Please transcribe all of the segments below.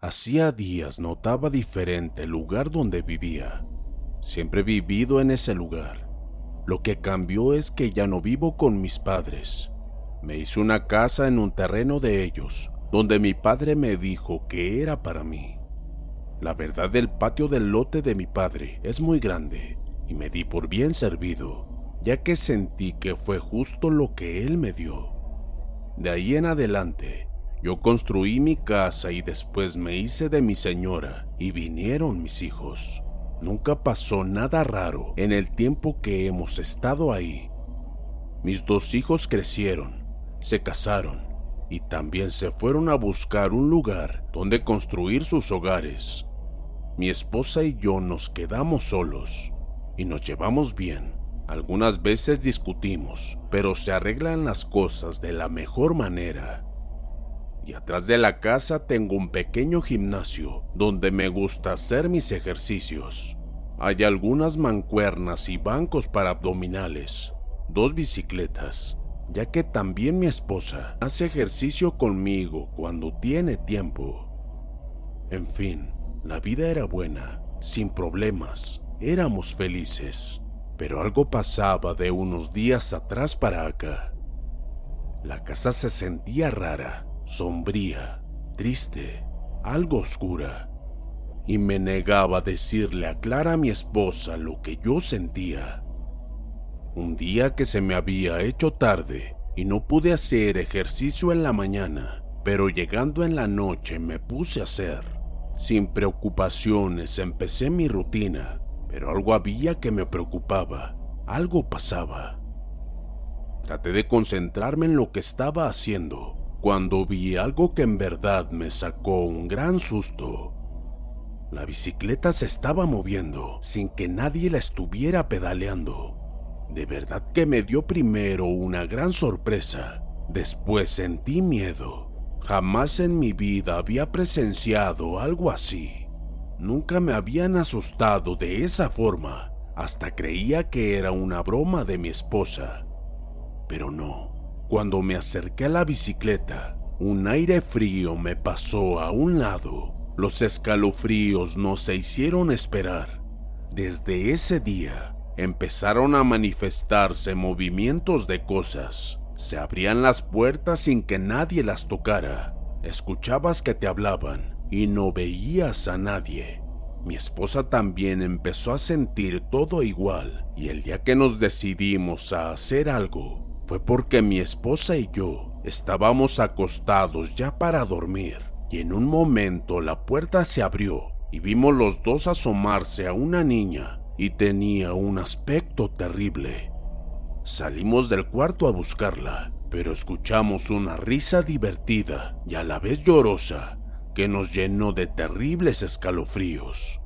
Hacía días notaba diferente el lugar donde vivía. Siempre he vivido en ese lugar. Lo que cambió es que ya no vivo con mis padres. Me hice una casa en un terreno de ellos, donde mi padre me dijo que era para mí. La verdad el patio del lote de mi padre es muy grande y me di por bien servido, ya que sentí que fue justo lo que él me dio. De ahí en adelante, yo construí mi casa y después me hice de mi señora y vinieron mis hijos. Nunca pasó nada raro en el tiempo que hemos estado ahí. Mis dos hijos crecieron, se casaron y también se fueron a buscar un lugar donde construir sus hogares. Mi esposa y yo nos quedamos solos y nos llevamos bien. Algunas veces discutimos, pero se arreglan las cosas de la mejor manera. Y atrás de la casa tengo un pequeño gimnasio donde me gusta hacer mis ejercicios. Hay algunas mancuernas y bancos para abdominales, dos bicicletas, ya que también mi esposa hace ejercicio conmigo cuando tiene tiempo. En fin, la vida era buena, sin problemas, éramos felices, pero algo pasaba de unos días atrás para acá. La casa se sentía rara, sombría, triste, algo oscura, y me negaba a decirle a Clara, mi esposa, lo que yo sentía. Un día que se me había hecho tarde y no pude hacer ejercicio en la mañana, pero llegando en la noche me puse a hacer. Sin preocupaciones empecé mi rutina, pero algo había que me preocupaba, algo pasaba. Traté de concentrarme en lo que estaba haciendo, cuando vi algo que en verdad me sacó un gran susto. La bicicleta se estaba moviendo sin que nadie la estuviera pedaleando. De verdad que me dio primero una gran sorpresa, después sentí miedo. Jamás en mi vida había presenciado algo así. Nunca me habían asustado de esa forma, hasta creía que era una broma de mi esposa. Pero no. Cuando me acerqué a la bicicleta, un aire frío me pasó a un lado. Los escalofríos no se hicieron esperar. Desde ese día empezaron a manifestarse movimientos de cosas. Se abrían las puertas sin que nadie las tocara. Escuchabas que te hablaban y no veías a nadie. Mi esposa también empezó a sentir todo igual y el día que nos decidimos a hacer algo, fue porque mi esposa y yo estábamos acostados ya para dormir y en un momento la puerta se abrió y vimos los dos asomarse a una niña y tenía un aspecto terrible. Salimos del cuarto a buscarla, pero escuchamos una risa divertida y a la vez llorosa que nos llenó de terribles escalofríos.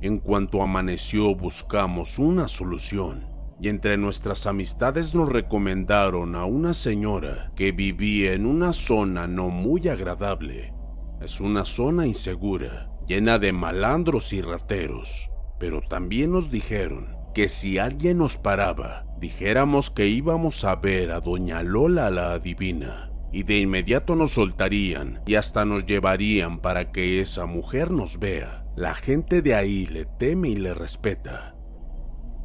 En cuanto amaneció buscamos una solución y entre nuestras amistades nos recomendaron a una señora que vivía en una zona no muy agradable. Es una zona insegura, llena de malandros y rateros, pero también nos dijeron que si alguien nos paraba, dijéramos que íbamos a ver a doña Lola la adivina, y de inmediato nos soltarían y hasta nos llevarían para que esa mujer nos vea. La gente de ahí le teme y le respeta.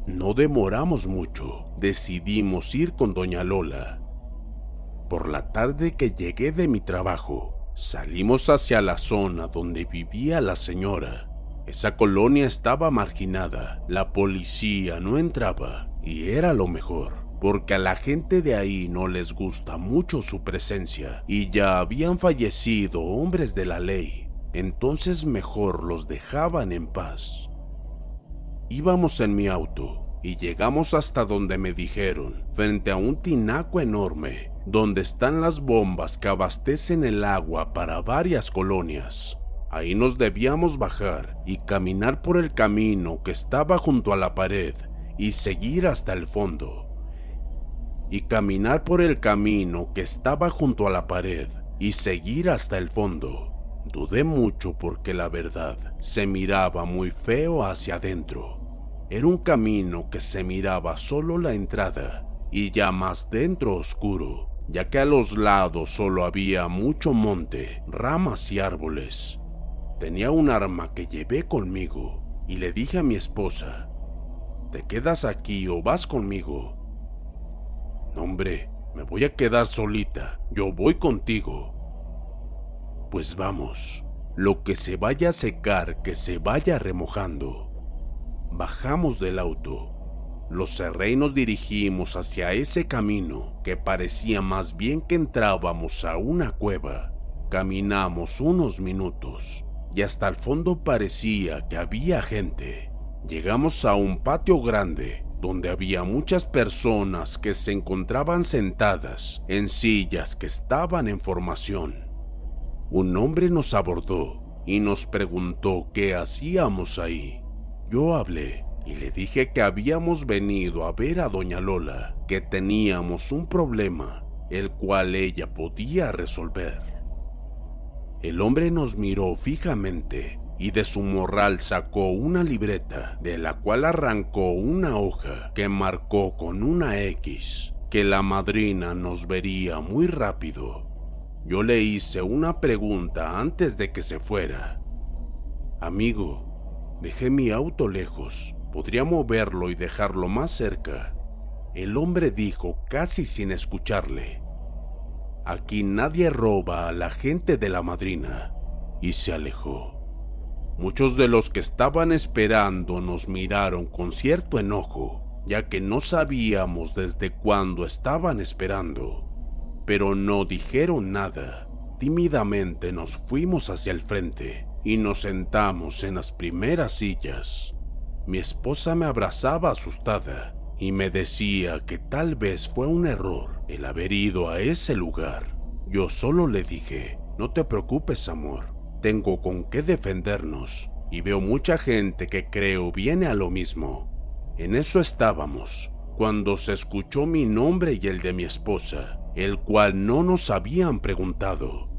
No demoramos mucho, decidimos ir con doña Lola. Por la tarde que llegué de mi trabajo, salimos hacia la zona donde vivía la señora. Esa colonia estaba marginada, la policía no entraba y era lo mejor, porque a la gente de ahí no les gusta mucho su presencia y ya habían fallecido hombres de la ley, entonces mejor los dejaban en paz. Íbamos en mi auto y llegamos hasta donde me dijeron, frente a un tinaco enorme, donde están las bombas que abastecen el agua para varias colonias. Ahí nos debíamos bajar y caminar por el camino que estaba junto a la pared y seguir hasta el fondo. Y caminar por el camino que estaba junto a la pared y seguir hasta el fondo. Dudé mucho porque la verdad se miraba muy feo hacia adentro. Era un camino que se miraba solo la entrada y ya más dentro oscuro, ya que a los lados solo había mucho monte, ramas y árboles. Tenía un arma que llevé conmigo y le dije a mi esposa, ¿te quedas aquí o vas conmigo? No, hombre, me voy a quedar solita, yo voy contigo. Pues vamos, lo que se vaya a secar, que se vaya remojando. Bajamos del auto. Los cerré y nos dirigimos hacia ese camino que parecía más bien que entrábamos a una cueva. Caminamos unos minutos y hasta el fondo parecía que había gente. Llegamos a un patio grande donde había muchas personas que se encontraban sentadas en sillas que estaban en formación. Un hombre nos abordó y nos preguntó qué hacíamos ahí. Yo hablé y le dije que habíamos venido a ver a doña Lola, que teníamos un problema, el cual ella podía resolver. El hombre nos miró fijamente y de su morral sacó una libreta, de la cual arrancó una hoja que marcó con una X, que la madrina nos vería muy rápido. Yo le hice una pregunta antes de que se fuera. Amigo, Dejé mi auto lejos. Podría moverlo y dejarlo más cerca. El hombre dijo casi sin escucharle. Aquí nadie roba a la gente de la madrina. Y se alejó. Muchos de los que estaban esperando nos miraron con cierto enojo, ya que no sabíamos desde cuándo estaban esperando. Pero no dijeron nada. Tímidamente nos fuimos hacia el frente y nos sentamos en las primeras sillas. Mi esposa me abrazaba asustada y me decía que tal vez fue un error el haber ido a ese lugar. Yo solo le dije, no te preocupes amor, tengo con qué defendernos y veo mucha gente que creo viene a lo mismo. En eso estábamos, cuando se escuchó mi nombre y el de mi esposa, el cual no nos habían preguntado.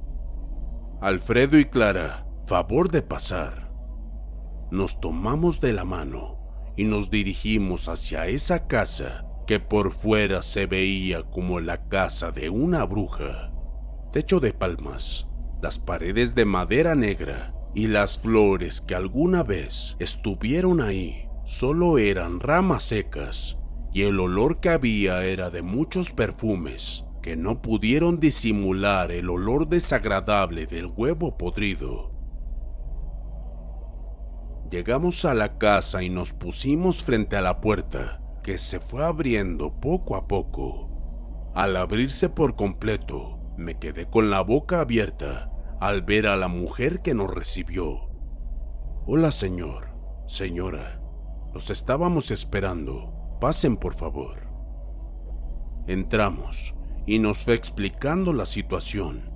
Alfredo y Clara, favor de pasar. Nos tomamos de la mano y nos dirigimos hacia esa casa que por fuera se veía como la casa de una bruja. Techo de palmas, las paredes de madera negra y las flores que alguna vez estuvieron ahí solo eran ramas secas y el olor que había era de muchos perfumes que no pudieron disimular el olor desagradable del huevo podrido. Llegamos a la casa y nos pusimos frente a la puerta, que se fue abriendo poco a poco. Al abrirse por completo, me quedé con la boca abierta al ver a la mujer que nos recibió. Hola señor, señora, los estábamos esperando. Pasen por favor. Entramos y nos fue explicando la situación.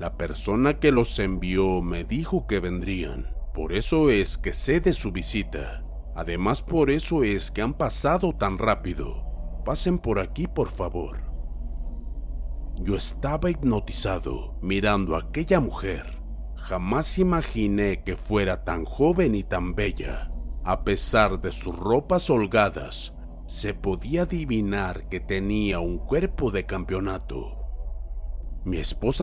La persona que los envió me dijo que vendrían por eso es que sé de su visita. Además, por eso es que han pasado tan rápido. Pasen por aquí, por favor. Yo estaba hipnotizado mirando a aquella mujer. Jamás imaginé que fuera tan joven y tan bella. A pesar de sus ropas holgadas, se podía adivinar que tenía un cuerpo de campeonato. Mi esposa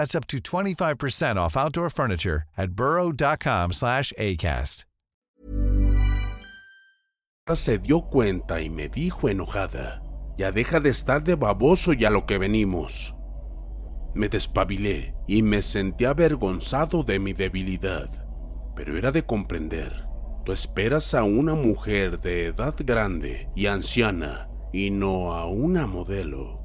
That's up to 25% off outdoor furniture at burrow.com slash ACAST. se dio cuenta y me dijo enojada, ya deja de estar de baboso y a lo que venimos. Me despabilé y me sentí avergonzado de mi debilidad, pero era de comprender. Tú esperas a una mujer de edad grande y anciana y no a una modelo.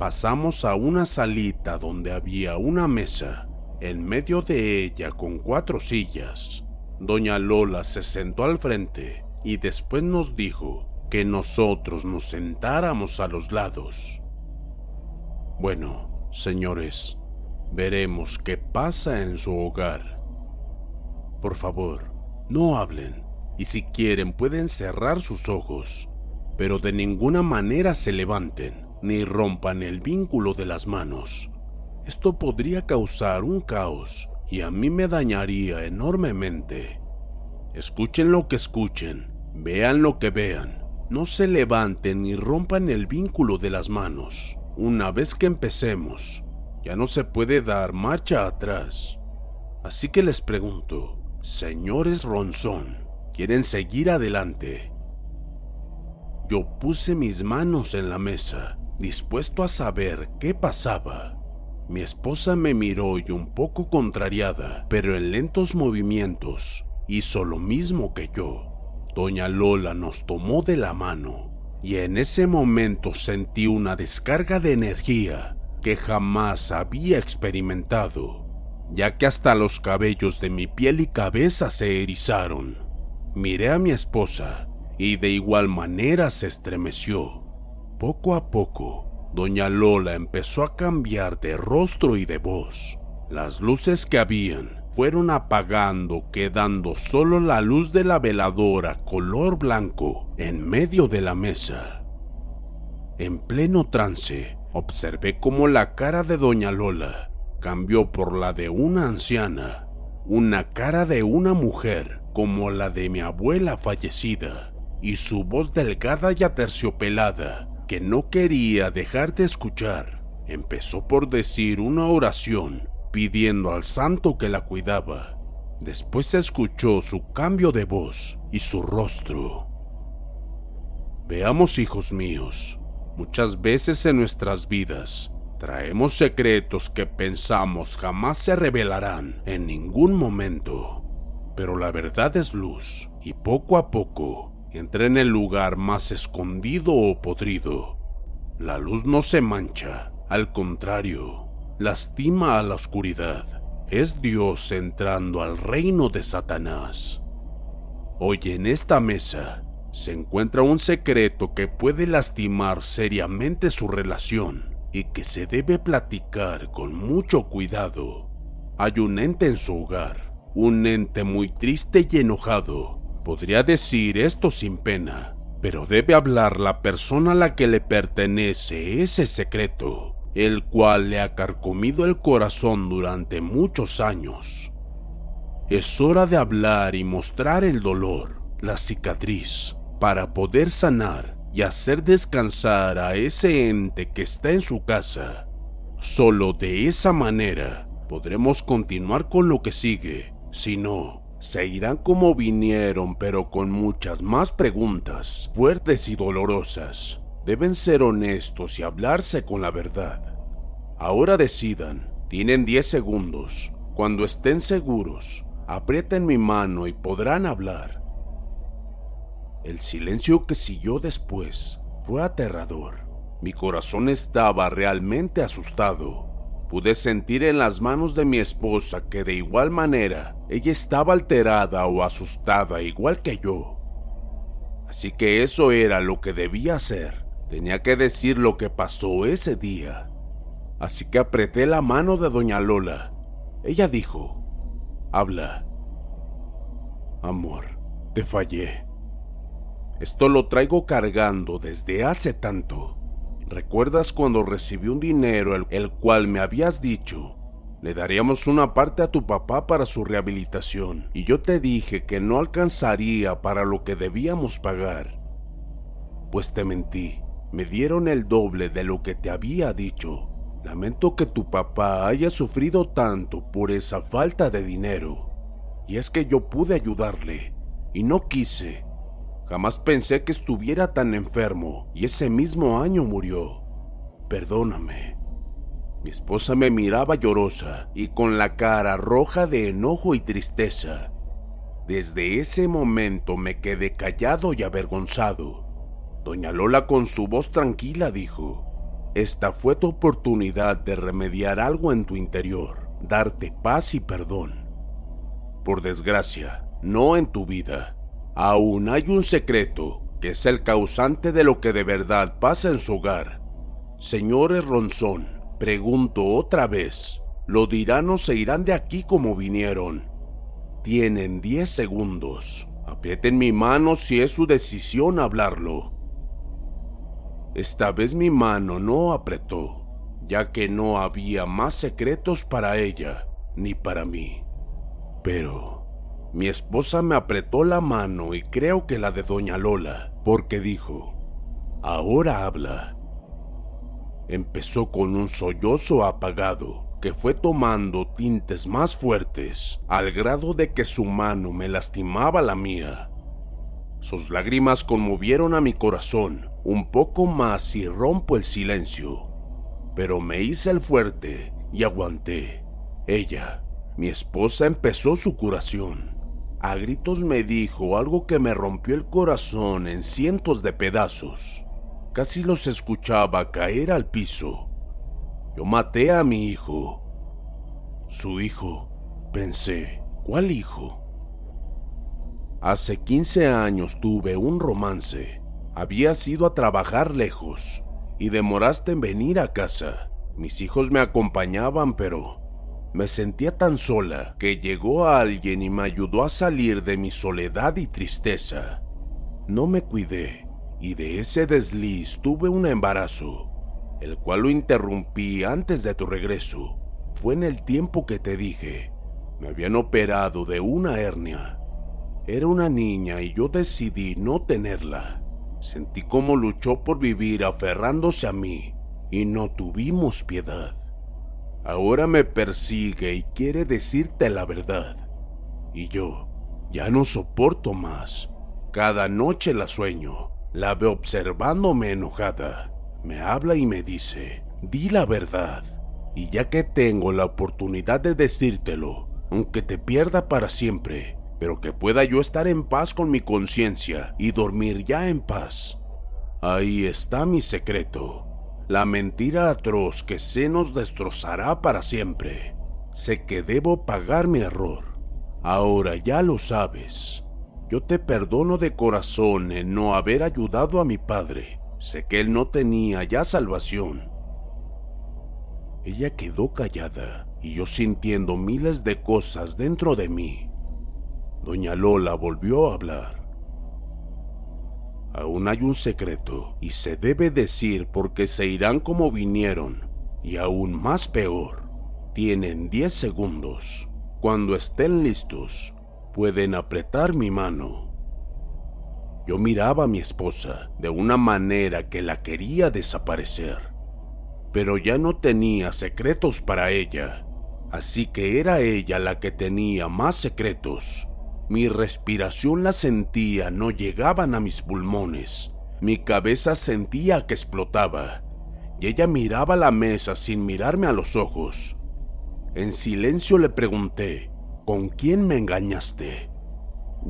Pasamos a una salita donde había una mesa, en medio de ella con cuatro sillas. Doña Lola se sentó al frente y después nos dijo que nosotros nos sentáramos a los lados. Bueno, señores, veremos qué pasa en su hogar. Por favor, no hablen, y si quieren pueden cerrar sus ojos, pero de ninguna manera se levanten ni rompan el vínculo de las manos. Esto podría causar un caos y a mí me dañaría enormemente. Escuchen lo que escuchen, vean lo que vean, no se levanten ni rompan el vínculo de las manos. Una vez que empecemos, ya no se puede dar marcha atrás. Así que les pregunto, señores Ronzón, ¿quieren seguir adelante? Yo puse mis manos en la mesa, dispuesto a saber qué pasaba. Mi esposa me miró y un poco contrariada, pero en lentos movimientos, hizo lo mismo que yo. Doña Lola nos tomó de la mano y en ese momento sentí una descarga de energía que jamás había experimentado, ya que hasta los cabellos de mi piel y cabeza se erizaron. Miré a mi esposa y de igual manera se estremeció. Poco a poco, doña Lola empezó a cambiar de rostro y de voz. Las luces que habían fueron apagando, quedando solo la luz de la veladora color blanco en medio de la mesa. En pleno trance, observé cómo la cara de doña Lola cambió por la de una anciana, una cara de una mujer como la de mi abuela fallecida, y su voz delgada y aterciopelada, que no quería dejar de escuchar, empezó por decir una oración pidiendo al santo que la cuidaba. Después se escuchó su cambio de voz y su rostro. Veamos, hijos míos, muchas veces en nuestras vidas traemos secretos que pensamos jamás se revelarán en ningún momento. Pero la verdad es luz y poco a poco entra en el lugar más escondido o podrido. La luz no se mancha, al contrario, lastima a la oscuridad. Es Dios entrando al reino de Satanás. Hoy en esta mesa se encuentra un secreto que puede lastimar seriamente su relación y que se debe platicar con mucho cuidado. Hay un ente en su hogar, un ente muy triste y enojado. Podría decir esto sin pena, pero debe hablar la persona a la que le pertenece ese secreto el cual le ha carcomido el corazón durante muchos años. Es hora de hablar y mostrar el dolor, la cicatriz, para poder sanar y hacer descansar a ese ente que está en su casa. Solo de esa manera podremos continuar con lo que sigue. Si no, se irán como vinieron, pero con muchas más preguntas, fuertes y dolorosas. Deben ser honestos y hablarse con la verdad. Ahora decidan, tienen 10 segundos. Cuando estén seguros, aprieten mi mano y podrán hablar. El silencio que siguió después fue aterrador. Mi corazón estaba realmente asustado. Pude sentir en las manos de mi esposa que de igual manera ella estaba alterada o asustada igual que yo. Así que eso era lo que debía hacer. Tenía que decir lo que pasó ese día. Así que apreté la mano de doña Lola. Ella dijo, habla. Amor, te fallé. Esto lo traigo cargando desde hace tanto. ¿Recuerdas cuando recibí un dinero el, el, cual me habías dicho? Le daríamos una parte a tu papá para su rehabilitación y yo te dije que no alcanzaría para lo que debíamos pagar. Pues te mentí, me dieron el doble de lo que te había dicho. Lamento que tu papá haya sufrido tanto por esa falta de dinero. Y es que yo pude ayudarle, y no quise. Jamás pensé que estuviera tan enfermo y ese mismo año murió. Perdóname. Mi esposa me miraba llorosa y con la cara roja de enojo y tristeza. Desde ese momento me quedé callado y avergonzado. Doña Lola con su voz tranquila dijo, Esta fue tu oportunidad de remediar algo en tu interior, darte paz y perdón. Por desgracia, no en tu vida Aún hay un secreto que es el causante de lo que de verdad pasa en su hogar. Señores Ronzón, pregunto otra vez, ¿lo dirán o se irán de aquí como vinieron? Tienen 10 segundos. Aprieten mi mano si es su decisión hablarlo. Esta vez mi mano no apretó, ya que no había más secretos para ella ni para mí. Pero mi esposa me apretó la mano y creo que la de doña Lola, porque dijo, ahora habla. Empezó con un sollozo apagado que fue tomando tintes más fuertes al grado de que su mano me lastimaba la mía. Sus lágrimas conmovieron a mi corazón un poco más y rompo el silencio, pero me hice el fuerte y aguanté. Ella, mi esposa, empezó su curación a gritos me dijo algo que me rompió el corazón en cientos de pedazos. Casi los escuchaba caer al piso. Yo maté a mi hijo. Su hijo, pensé, ¿cuál hijo? Hace 15 años tuve un romance. Habías ido a trabajar lejos y demoraste en venir a casa. Mis hijos me acompañaban, pero me sentía tan sola que llegó alguien y me ayudó a salir de mi soledad y tristeza. No me cuidé y de ese desliz tuve un embarazo, el cual lo interrumpí antes de tu regreso. Fue en el tiempo que te dije. Me habían operado de una hernia. Era una niña y yo decidí no tenerla. Sentí cómo luchó por vivir aferrándose a mí y no tuvimos piedad. Ahora me persigue y quiere decirte la verdad. Y yo ya no soporto más. Cada noche la sueño. La veo observándome enojada. Me habla y me dice, di la verdad. Y ya que tengo la oportunidad de decírtelo, aunque te pierda para siempre, pero que pueda yo estar en paz con mi conciencia y dormir ya en paz. Ahí está mi secreto la mentira atroz que se nos destrozará para siempre. Sé que debo pagar mi error. Ahora ya lo sabes. Yo te perdono de corazón en no haber ayudado a mi padre. Sé que él no tenía ya salvación. Ella quedó callada y yo sintiendo miles de cosas dentro de mí. Doña Lola volvió a hablar. Aún hay un secreto y se debe decir porque se irán como vinieron y aún más peor. Tienen 10 segundos. Cuando estén listos, pueden apretar mi mano. Yo miraba a mi esposa de una manera que la quería desaparecer, pero ya no tenía secretos para ella, así que era ella la que tenía más secretos. Mi respiración la sentía, no llegaban a mis pulmones, mi cabeza sentía que explotaba, y ella miraba la mesa sin mirarme a los ojos. En silencio le pregunté, ¿con quién me engañaste?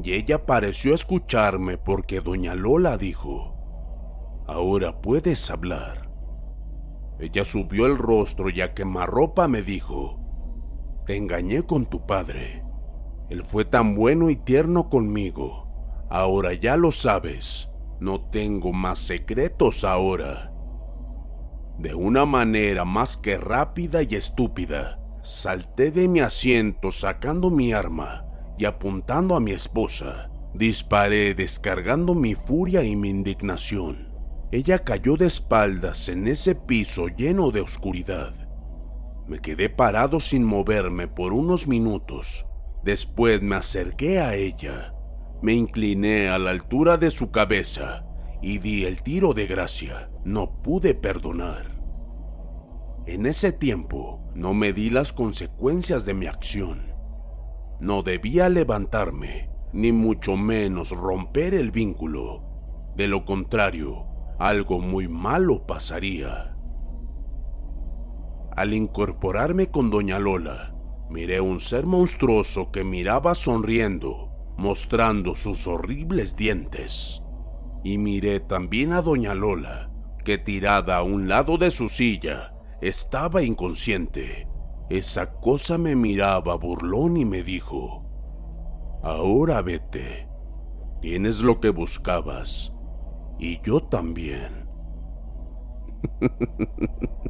y ella pareció escucharme porque doña Lola dijo, Ahora puedes hablar. Ella subió el rostro y a quemarropa me dijo, Te engañé con tu padre. Él fue tan bueno y tierno conmigo. Ahora ya lo sabes. No tengo más secretos ahora. De una manera más que rápida y estúpida, salté de mi asiento sacando mi arma y apuntando a mi esposa, disparé descargando mi furia y mi indignación. Ella cayó de espaldas en ese piso lleno de oscuridad. Me quedé parado sin moverme por unos minutos. Después me acerqué a ella, me incliné a la altura de su cabeza y di el tiro de gracia. No pude perdonar. En ese tiempo no me di las consecuencias de mi acción. No debía levantarme, ni mucho menos romper el vínculo. De lo contrario, algo muy malo pasaría. Al incorporarme con doña Lola, miré un ser monstruoso que miraba sonriendo, mostrando sus horribles dientes. Y miré también a doña Lola, que tirada a un lado de su silla, estaba inconsciente, esa cosa me miraba burlón y me dijo, Ahora vete, tienes lo que buscabas, y yo también.